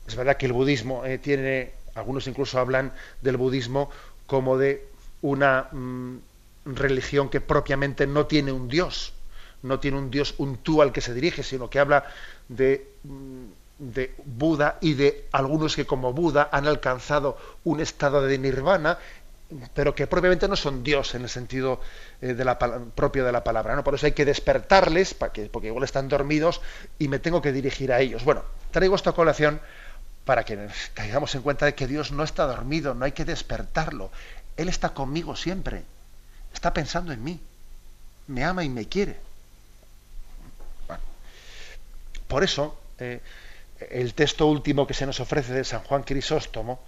es verdad que el budismo eh, tiene, algunos incluso hablan del budismo como de una... Mm, religión que propiamente no tiene un Dios, no tiene un Dios, un tú al que se dirige, sino que habla de, mm, de Buda y de algunos que como Buda han alcanzado un estado de nirvana, pero que propiamente no son Dios en el sentido eh, de la, propio de la palabra. ¿no? Por eso hay que despertarles, para que, porque igual están dormidos, y me tengo que dirigir a ellos. Bueno, traigo esta colación para que caigamos en cuenta de que Dios no está dormido, no hay que despertarlo. Él está conmigo siempre está pensando en mí, me ama y me quiere. por eso, eh, el texto último que se nos ofrece de San Juan Crisóstomo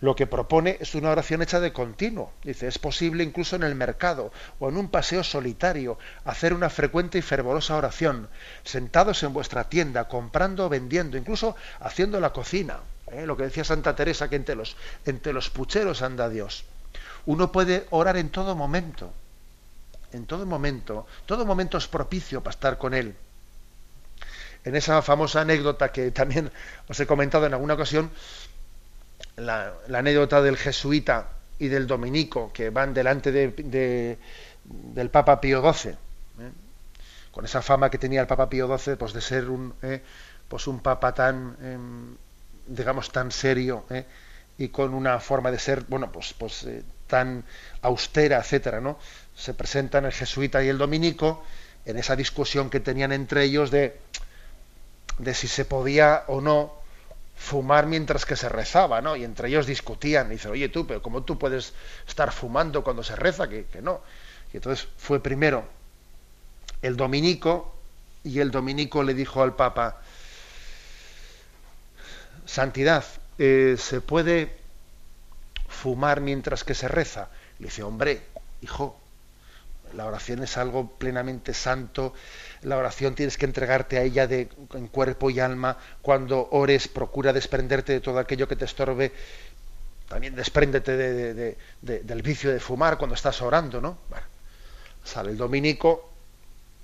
lo que propone es una oración hecha de continuo. Dice, es posible incluso en el mercado o en un paseo solitario hacer una frecuente y fervorosa oración, sentados en vuestra tienda, comprando o vendiendo, incluso haciendo la cocina. ¿eh? Lo que decía Santa Teresa, que entre los, entre los pucheros anda Dios. Uno puede orar en todo momento, en todo momento. Todo momento es propicio para estar con Él. En esa famosa anécdota que también os he comentado en alguna ocasión, la, anécdota del jesuita y del dominico que van delante de, del Papa Pío XII, ¿eh? con esa fama que tenía el Papa Pío XII pues de ser un, ¿eh? pues un papa tan, em, digamos, tan serio ¿eh? Y con una forma de ser, bueno, pues, pues tan austera, etcétera, ¿no? Se presentan el jesuita y el dominico en esa discusión que tenían entre ellos de, de si se podía o no fumar mientras que se rezaba, ¿no? Y entre ellos discutían, y dice, oye tú, pero ¿cómo tú puedes estar fumando cuando se reza? Que, que no. Y entonces fue primero el dominico, y el dominico le dijo al Papa, Santidad, eh, ¿se puede fumar mientras que se reza? Le dice, hombre, hijo, la oración es algo plenamente santo. La oración tienes que entregarte a ella de, en cuerpo y alma. Cuando ores, procura desprenderte de todo aquello que te estorbe. También despréndete del vicio de fumar cuando estás orando, ¿no? sale el dominico,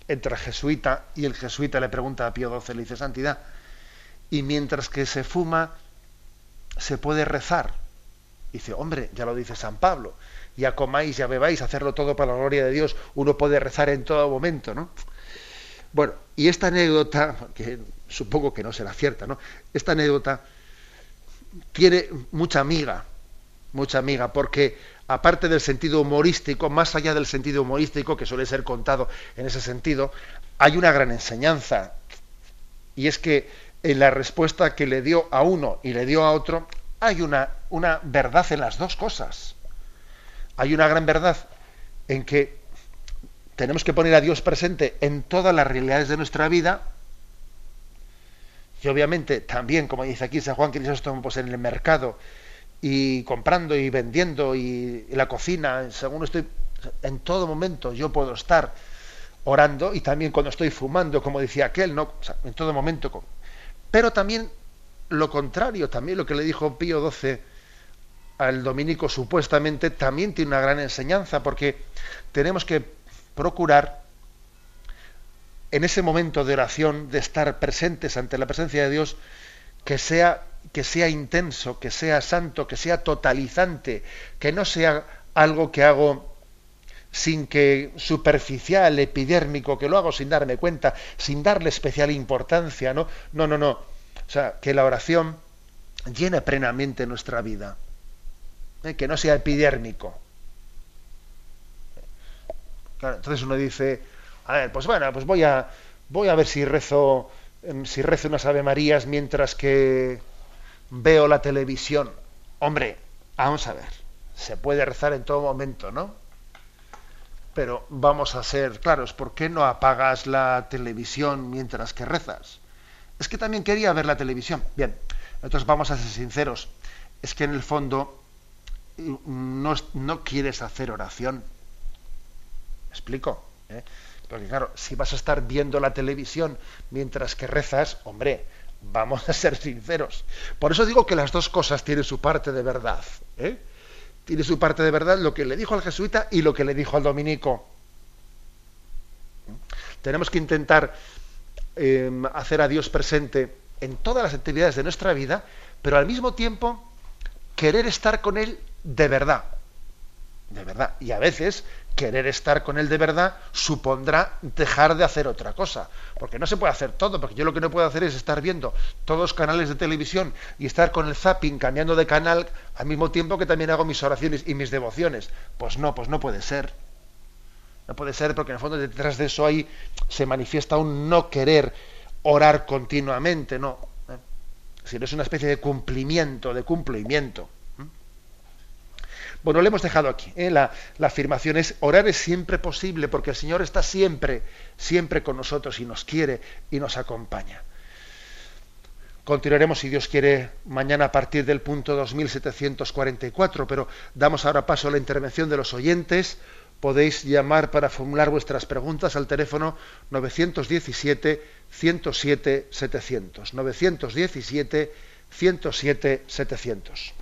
entra el jesuita y el jesuita le pregunta a Pío XII, le dice, Santidad, y mientras que se fuma, se puede rezar. Dice, hombre, ya lo dice San Pablo, ya comáis, ya bebáis, hacerlo todo para la gloria de Dios, uno puede rezar en todo momento, ¿no? Bueno, y esta anécdota, que supongo que no será cierta, ¿no? Esta anécdota tiene mucha amiga, mucha amiga, porque aparte del sentido humorístico, más allá del sentido humorístico que suele ser contado en ese sentido, hay una gran enseñanza. Y es que en la respuesta que le dio a uno y le dio a otro, hay una, una verdad en las dos cosas hay una gran verdad en que tenemos que poner a Dios presente en todas las realidades de nuestra vida y obviamente también, como dice aquí San Juan Crisóstomo, pues en el mercado y comprando y vendiendo y, la cocina, según estoy, en todo momento yo puedo estar orando y también cuando estoy fumando, como decía aquel, ¿no? en todo momento. Pero también lo contrario, también lo que le dijo Pío XII al dominico supuestamente también tiene una gran enseñanza porque tenemos que procurar en ese momento de oración, de estar presentes ante la presencia de Dios, que sea, que sea intenso, que sea santo, que sea totalizante, que no sea algo que hago sin que superficial, epidérmico, que lo hago sin darme cuenta, sin darle especial importancia, ¿no? No, no, no. O sea, que la oración llene plenamente nuestra vida. ¿eh? que no sea epidérmico. entonces uno dice, a ver, pues bueno, pues voy a, voy a ver si rezo, em, si rezo unas Ave Marías mientras que veo la televisión. Hombre, vamos a ver, se puede rezar en todo momento, ¿no? Pero vamos a ser claros, ¿por qué no apagas la televisión mientras que rezas? Es que también quería ver la televisión. Bien, entonces vamos a ser sinceros. Es que en el fondo no, no quieres hacer oración. ¿Me explico? ¿Eh? Porque claro, si vas a estar viendo la televisión mientras que rezas, hombre, vamos a ser sinceros. Por eso digo que las dos cosas tienen su parte de verdad. ¿eh? Tiene su parte de verdad lo que le dijo al jesuita y lo que le dijo al dominico. Tenemos que intentar em, hacer a Dios presente en todas las actividades de nuestra vida, pero al mismo tiempo querer estar con Él de verdad. De verdad. Y a veces querer estar con él de verdad supondrá dejar de hacer otra cosa. Porque no se puede hacer todo, porque yo lo que no puedo hacer es estar viendo todos los canales de televisión y estar con el zapping cambiando de canal al mismo tiempo que también hago mis oraciones y mis devociones. Pues no, pues no puede ser. No puede ser porque en el fondo detrás de eso ahí se manifiesta un no querer orar continuamente, no. ¿Eh? Sino es una especie de cumplimiento, de cumplimiento. Bueno, lo hemos dejado aquí. ¿eh? La, afirmación es, orar es siempre posible porque el Señor está siempre, siempre con nosotros y nos quiere y nos acompaña. Continuaremos, si Dios quiere, mañana a partir del punto 2744, pero damos ahora paso a la intervención de los oyentes. Podéis llamar para formular vuestras preguntas al teléfono 917-107-700. 917-107-700.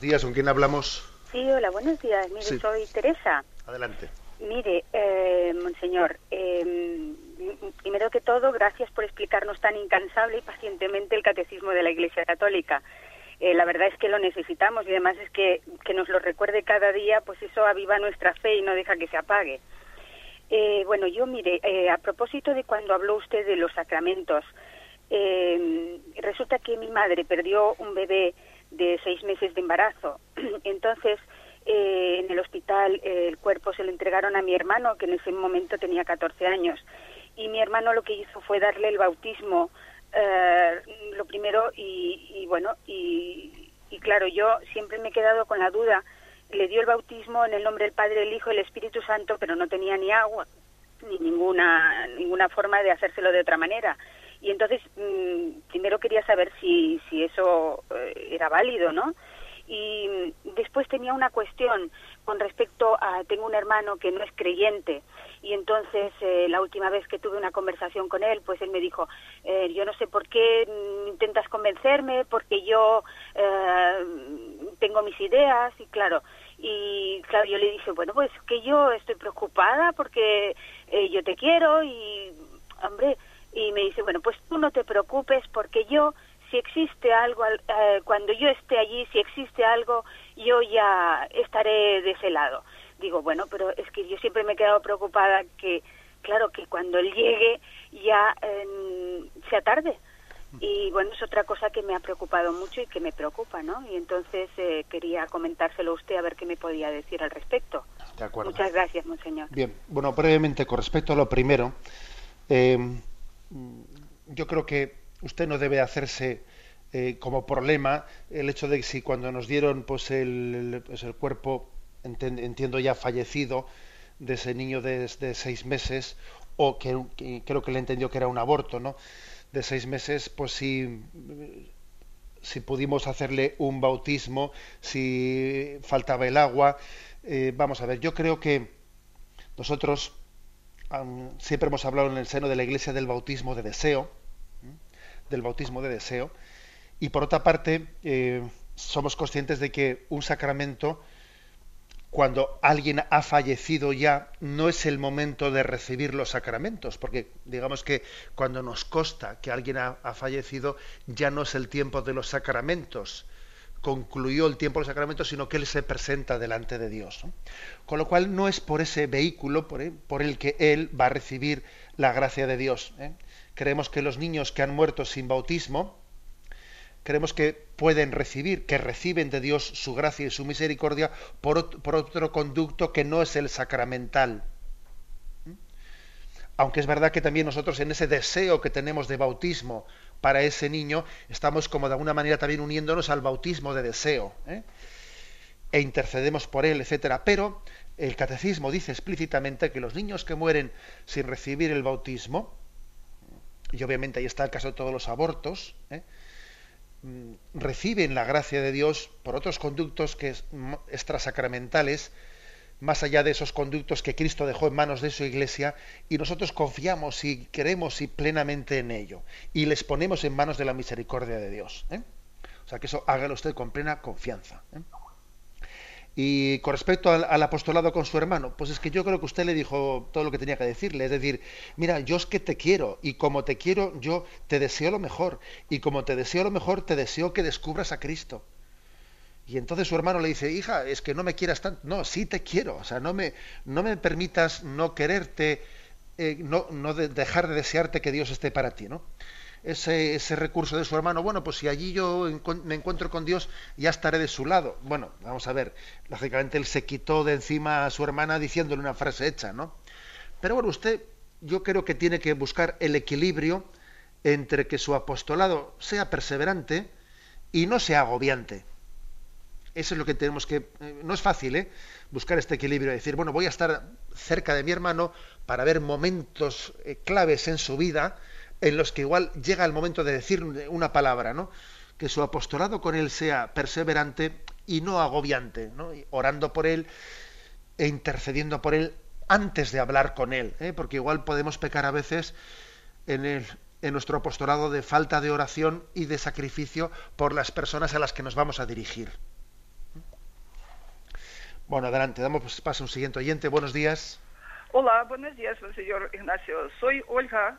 Días, ¿con quién hablamos? Sí, hola, buenos días. Mire, soy Teresa. Adelante. Mire, eh, monseñor, eh, primero que todo, gracias por explicarnos tan incansable y pacientemente el catecismo de la Iglesia Católica. Eh, la verdad es que lo necesitamos y además es que, que nos lo recuerde cada día, pues eso aviva nuestra fe y no deja que se apague. Eh, bueno, yo mire, eh, a propósito de cuando habló usted de los sacramentos, eh, resulta que mi madre perdió un bebé de seis meses de embarazo. [clears throat] Entonces, eh, en el hospital el cuerpo se lo entregaron a mi hermano, que en ese momento tenía 14 años. Y mi hermano lo que hizo fue darle el bautismo, eh, lo primero, y, bueno, y, y, claro, yo siempre me he quedado con la duda. Le dio el bautismo en el nombre del Padre, el Hijo y el Espíritu Santo, pero no tenía ni agua, ni ninguna, ninguna forma de hacérselo de otra manera. Y entonces, mm, primero quería saber si, si eso eh, era válido, ¿no? Y mm, después tenía una cuestión con respecto a, tengo un hermano que no es creyente, y entonces eh, la última vez que tuve una conversación con él, pues él me dijo, eh, yo no sé por qué mm, intentas convencerme, porque yo tengo mis ideas, y claro, y claro, yo le dije, bueno, pues que yo estoy preocupada porque yo te quiero y, hombre, y me dice, bueno, pues tú no te preocupes porque yo, si existe algo, eh, cuando yo esté allí, si existe algo, yo ya estaré de ese lado. Digo, bueno, pero es que yo siempre me he quedado preocupada que, claro, que cuando él llegue ya sea tarde. Y bueno, es otra cosa que me ha preocupado mucho y que me preocupa, ¿no? Y entonces eh, quería comentárselo a usted a ver qué me podía decir al respecto. De acuerdo. Muchas gracias, monseñor. Bien, bueno, brevemente, con respecto a lo primero, eh, yo creo que usted no debe hacerse eh, como problema el hecho de que si cuando nos dieron pues el, pues, el cuerpo entiendo ya fallecido de ese niño de, seis meses o que, creo que le entendió que era un aborto no de seis meses pues si si pudimos hacerle un bautismo si faltaba el agua eh, vamos a ver yo creo que nosotros siempre hemos hablado en el seno de la Iglesia del bautismo de deseo, del bautismo de deseo, y por otra parte eh, somos conscientes de que un sacramento, cuando alguien ha fallecido ya, no es el momento de recibir los sacramentos, porque digamos que cuando nos consta que alguien ha fallecido, ya no es el tiempo de los sacramentos, concluyó el tiempo del sacramento, sino que Él se presenta delante de Dios. Con lo cual no es por ese vehículo por, el que Él va a recibir la gracia de Dios. ¿eh? Creemos que los niños que han muerto sin bautismo, creemos que pueden recibir, que reciben de Dios su gracia y su misericordia por, por otro conducto que no es el sacramental. Aunque es verdad que también nosotros en ese deseo que tenemos de bautismo, para ese niño, estamos como de alguna manera también uniéndonos al bautismo de deseo. ¿eh? E intercedemos por él, etcétera. Pero el catecismo dice explícitamente que los niños que mueren sin recibir el bautismo, y obviamente ahí está el caso de todos los abortos, ¿eh? mm, reciben la gracia de Dios por otros conductos que extrasacramentales, más allá de esos conductos que Cristo dejó en manos de su iglesia, y nosotros confiamos y queremos y plenamente en ello, y les ponemos en manos de la misericordia de Dios. ¿eh? O sea, que eso hágalo usted con plena confianza. ¿eh? Y con respecto al, apostolado con su hermano, pues es que yo creo que usted le dijo todo lo que tenía que decirle. Es decir, mira, yo es que te quiero y como te quiero, yo te deseo lo mejor. Y como te deseo lo mejor, te deseo que descubras a Cristo. Y entonces su hermano le dice, hija, es que no me quieras tanto. No, sí te quiero. O sea, no me, no me permitas no quererte, eh, no, no dejar de desearte que Dios esté para ti, ¿no? ese, ese, recurso de su hermano, bueno, pues si allí yo me encuentro con Dios, ya estaré de su lado. Bueno, vamos a ver, lógicamente él se quitó de encima a su hermana diciéndole una frase hecha, ¿no? Pero bueno, usted yo creo que tiene que buscar el equilibrio entre que su apostolado sea perseverante y no sea agobiante. Eso es lo que tenemos que... Eh, no es fácil, ¿eh? Buscar este equilibrio, decir, bueno, voy a estar cerca de mi hermano para ver momentos eh, claves en su vida, en los que igual llega el momento de decir una palabra, ¿no? Que su apostolado con él sea perseverante y no agobiante, ¿no? orando por él e intercediendo por él antes de hablar con él, ¿eh? porque igual podemos pecar a veces en, en nuestro apostolado de falta de oración y de sacrificio por las personas a las que nos vamos a dirigir. Bueno, adelante, damos paso a un siguiente oyente. Buenos días. Hola, buenos días, señor Ignacio. Soy Olga.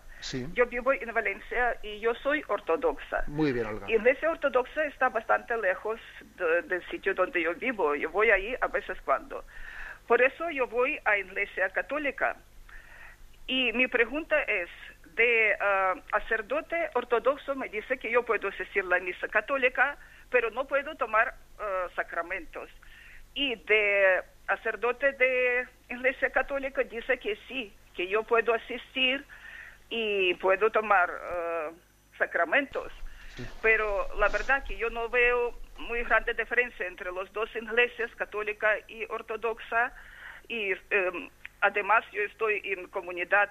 Yo vivo en Valencia y yo soy ortodoxa. Muy bien, Olga. Y iglesia ortodoxa está bastante lejos del sitio donde yo vivo. Yo voy ahí a veces cuando. Por eso yo voy a iglesia católica. Y mi pregunta es, de uh, sacerdote ortodoxo me dice que yo puedo asistir la misa católica, pero no puedo tomar uh, sacramentos. Y de sacerdote de Iglesia Católica dice que sí, que yo puedo asistir y puedo tomar uh, sacramentos. Pero la verdad que yo no veo muy grande diferencia entre las dos iglesias, católica y ortodoxa. Y um, además yo estoy en comunidad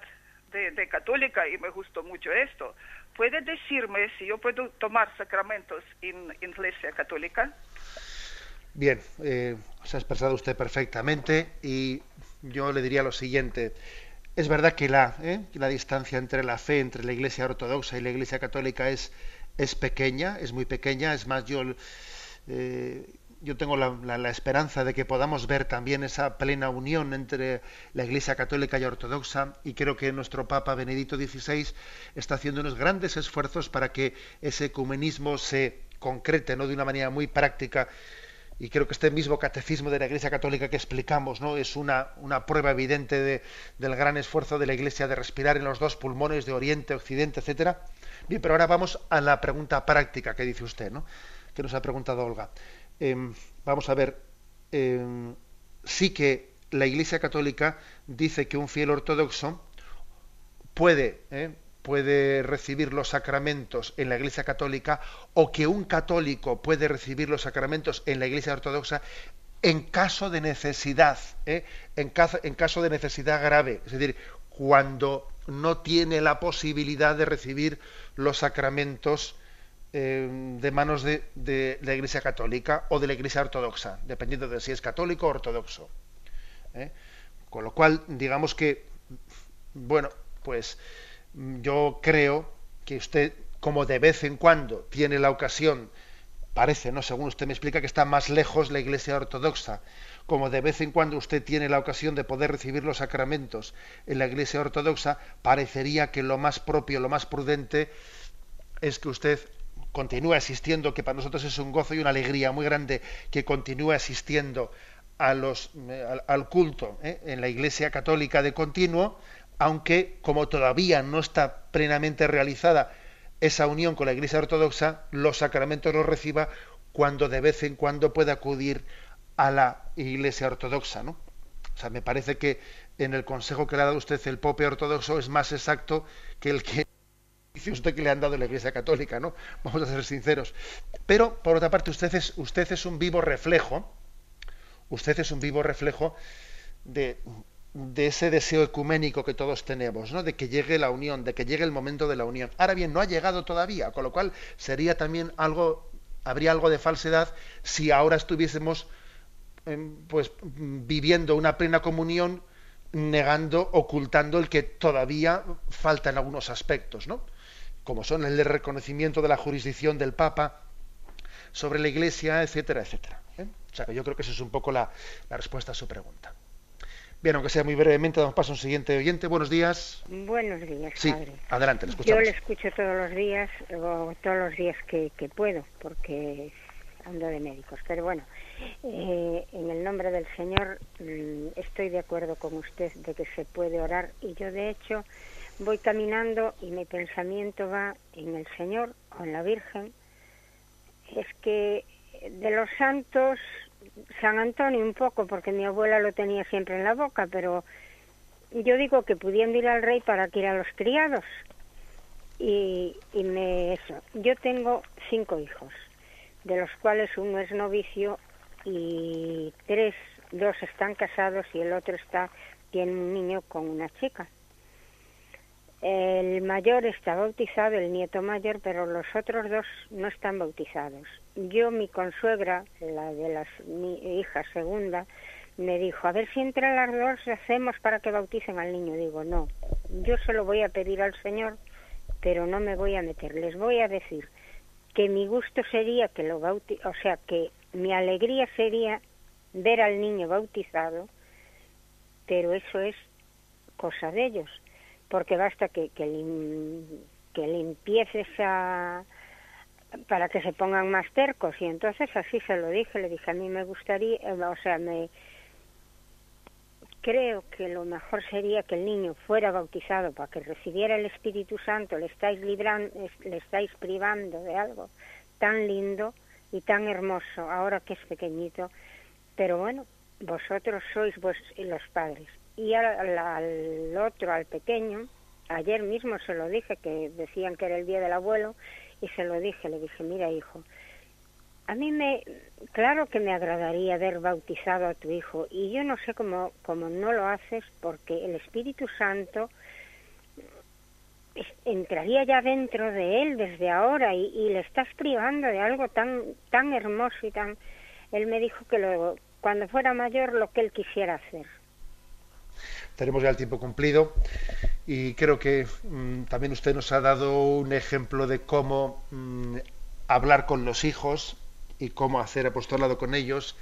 de, de, católica y me gustó mucho esto. ¿Puede decirme si yo puedo tomar sacramentos en iglesia católica? Bien, eh, se ha expresado usted perfectamente y yo le diría lo siguiente. Es verdad que la, eh, distancia entre la fe, entre la Iglesia ortodoxa y la Iglesia católica es, pequeña, es muy pequeña. Es más, yo, eh, tengo la, esperanza de que podamos ver también esa plena unión entre la Iglesia católica y ortodoxa y creo que nuestro Papa Benedicto XVI está haciendo unos grandes esfuerzos para que ese ecumenismo se concrete ¿no? de una manera muy práctica y creo que este mismo catecismo de la Iglesia Católica que explicamos ¿no? es una, una prueba evidente del gran esfuerzo de la Iglesia de respirar en los dos pulmones de Oriente, Occidente, etcétera. Bien, pero ahora vamos a la pregunta práctica que dice usted, ¿no? que nos ha preguntado Olga. Em, vamos a ver, em, sí que la Iglesia Católica dice que un fiel ortodoxo puede, ¿eh? Puede recibir los sacramentos en la Iglesia Católica o que un católico puede recibir los sacramentos en la Iglesia Ortodoxa en caso de necesidad, ¿eh? en, caso, de necesidad grave, es decir, cuando no tiene la posibilidad de recibir los sacramentos eh, de manos de, de, la Iglesia Católica o de la Iglesia Ortodoxa, dependiendo de si es católico o ortodoxo. ¿eh? Con lo cual, digamos que, bueno, pues yo creo que usted, como de vez en cuando tiene la ocasión, parece, ¿no? Según usted me explica que está más lejos la Iglesia Ortodoxa, como de vez en cuando usted tiene la ocasión de poder recibir los sacramentos en la Iglesia Ortodoxa, parecería que lo más propio, lo más prudente es que usted continúe asistiendo, que para nosotros es un gozo y una alegría muy grande que continúe asistiendo eh, al, culto ¿eh? en la Iglesia Católica de continuo, aunque como todavía no está plenamente realizada esa unión con la Iglesia Ortodoxa, los sacramentos los reciba cuando de vez en cuando pueda acudir a la Iglesia Ortodoxa, ¿no? O sea, me parece que en el consejo que le ha dado usted el Pope Ortodoxo es más exacto que el que [laughs] dice usted que le han dado la Iglesia Católica, ¿no? Vamos a ser sinceros. Pero, por otra parte, usted es, usted es un vivo reflejo, usted es un vivo reflejo de, de ese deseo ecuménico que todos tenemos, ¿no? de que llegue la unión, de que llegue el momento de la unión. Ahora bien, no ha llegado todavía, con lo cual sería también algo, habría algo de falsedad si ahora estuviésemos em, pues viviendo una plena comunión negando, ocultando el que todavía falta en algunos aspectos, ¿no? como son el de reconocimiento de la jurisdicción del Papa sobre la Iglesia, etcétera, etcétera. ¿eh? O sea yo creo que esa es un poco la respuesta a su pregunta. Bien, aunque sea muy brevemente, damos paso a un siguiente oyente. Buenos días. Buenos días, sí, padre. adelante, le escuchamos. Yo le escucho todos los días, o todos los días que, que puedo, porque ando de médicos. Pero bueno, eh, en el nombre del Señor mm, estoy de acuerdo con usted de que se puede orar y yo de hecho voy caminando y mi pensamiento va en el Señor o en la Virgen. Es que de los santos, San Antonio un poco, porque mi abuela lo tenía siempre en la boca, pero yo digo que pudiendo ir al rey para que ir a los criados. Y, y me eso. Yo tengo cinco hijos, de los cuales uno es novicio y tres, dos están casados y el otro está tiene un niño con una chica. El mayor está bautizado, el nieto mayor, pero los otros dos no están bautizados. Yo, mi consuegra, la de las mi hija segunda, me dijo, a ver si entre las dos hacemos para que bauticen al niño. Digo, no, yo se lo voy a pedir al Señor, pero no me voy a meter. Les voy a decir que mi gusto sería que lo bauti o sea, que mi alegría sería ver al niño bautizado, pero eso es cosa de ellos porque basta que, que, lim, que limpies esa para que se pongan más tercos. Y entonces así se lo dije, le dije a mí me gustaría, eh, o sea, me creo que lo mejor sería que el niño fuera bautizado para que recibiera el Espíritu Santo, le estáis librando, le estáis privando de algo tan lindo y tan hermoso ahora que es pequeñito, pero bueno, vosotros sois vos, los padres y al, al, otro, al pequeño, ayer mismo se lo dije, que decían que era el día del abuelo, y se lo dije, le dije, mira hijo, a mí me, claro que me agradaría haber bautizado a tu hijo, y yo no sé cómo, cómo no lo haces, porque el Espíritu Santo entraría ya dentro de él desde ahora y, y, le estás privando de algo tan tan hermoso y tan él me dijo que luego cuando fuera mayor lo que él quisiera hacer tenemos ya el tiempo cumplido y creo que mmm, también usted nos ha dado un ejemplo de cómo mmm, hablar con los hijos y cómo hacer apostolado con ellos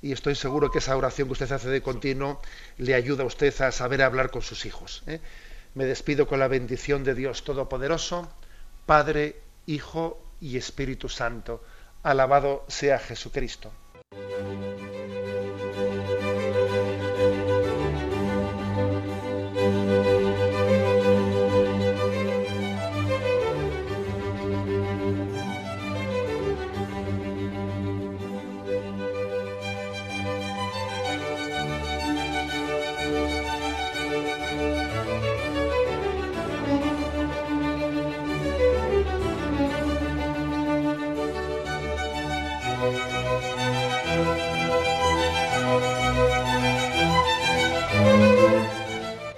y estoy seguro que esa oración que usted hace de continuo le ayuda a usted a saber hablar con sus hijos. ¿eh? Me despido con la bendición de Dios Todopoderoso, Padre, Hijo y Espíritu Santo. Alabado sea Jesucristo.